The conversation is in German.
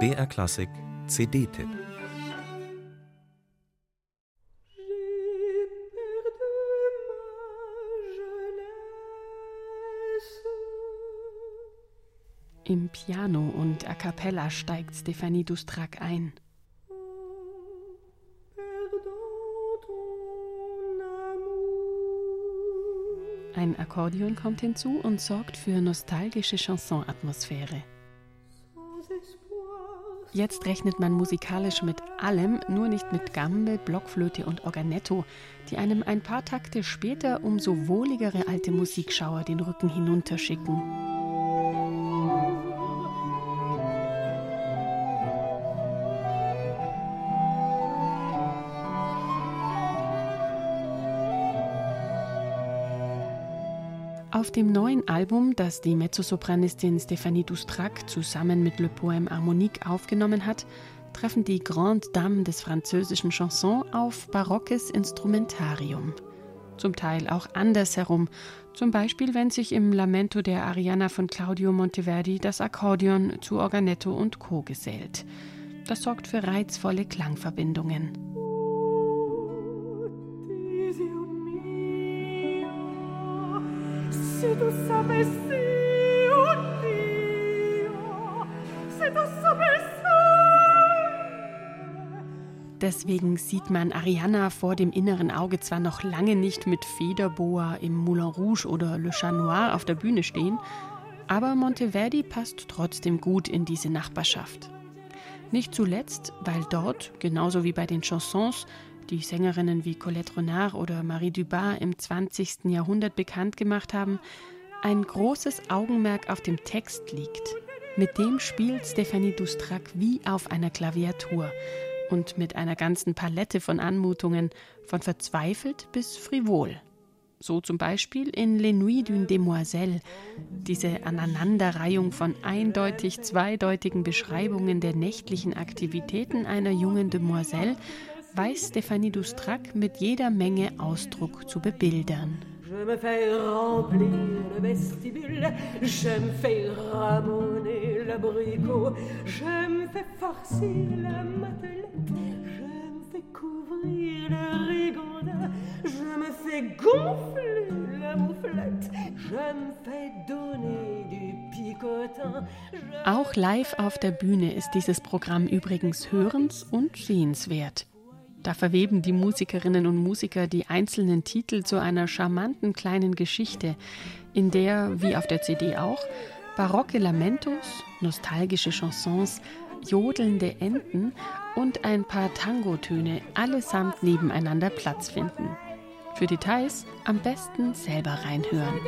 BR Klassik CD-Tipp Im Piano und A cappella steigt Stephanie Dustrak ein. Ein Akkordeon kommt hinzu und sorgt für nostalgische Chansonatmosphäre. Jetzt rechnet man musikalisch mit allem, nur nicht mit Gambe, Blockflöte und Organetto, die einem ein paar Takte später umso wohligere alte Musikschauer den Rücken hinunterschicken. Auf dem neuen Album, das die Mezzosopranistin Stéphanie Doustrac zusammen mit Le Poème Harmonique aufgenommen hat, treffen die Grande Dame des französischen Chansons auf barockes Instrumentarium. Zum Teil auch andersherum, zum Beispiel wenn sich im Lamento der Ariana von Claudio Monteverdi das Akkordeon zu Organetto und Co. gesellt. Das sorgt für reizvolle Klangverbindungen. Deswegen sieht man Ariana vor dem inneren Auge zwar noch lange nicht mit Federboa im Moulin Rouge oder Le Chat Noir auf der Bühne stehen, aber Monteverdi passt trotzdem gut in diese Nachbarschaft. Nicht zuletzt, weil dort, genauso wie bei den Chansons, die Sängerinnen wie Colette Renard oder Marie Dubas im 20. Jahrhundert bekannt gemacht haben, ein großes Augenmerk auf dem Text liegt. Mit dem spielt Stephanie Doustrac wie auf einer Klaviatur und mit einer ganzen Palette von Anmutungen, von verzweifelt bis frivol. So zum Beispiel in Les Nuits d'une Demoiselle, diese Aneinanderreihung von eindeutig zweideutigen Beschreibungen der nächtlichen Aktivitäten einer jungen Demoiselle weiß Stephanie Doustrac mit jeder Menge Ausdruck zu bebildern. Je me fais remplir le vestibule, je me fais ramoner l'abricot, je me fais farcir la matelette, je me fais couvrir le rigonda, je me fais gonfler la mouflette, je me fais donner du picotin. Auch live auf der Bühne ist dieses Programm übrigens hörens- und sehenswert. Da verweben die Musikerinnen und Musiker die einzelnen Titel zu einer charmanten kleinen Geschichte, in der, wie auf der CD auch, barocke Lamentos, nostalgische Chansons, jodelnde Enten und ein paar Tangotöne allesamt nebeneinander Platz finden. Für Details am besten selber reinhören.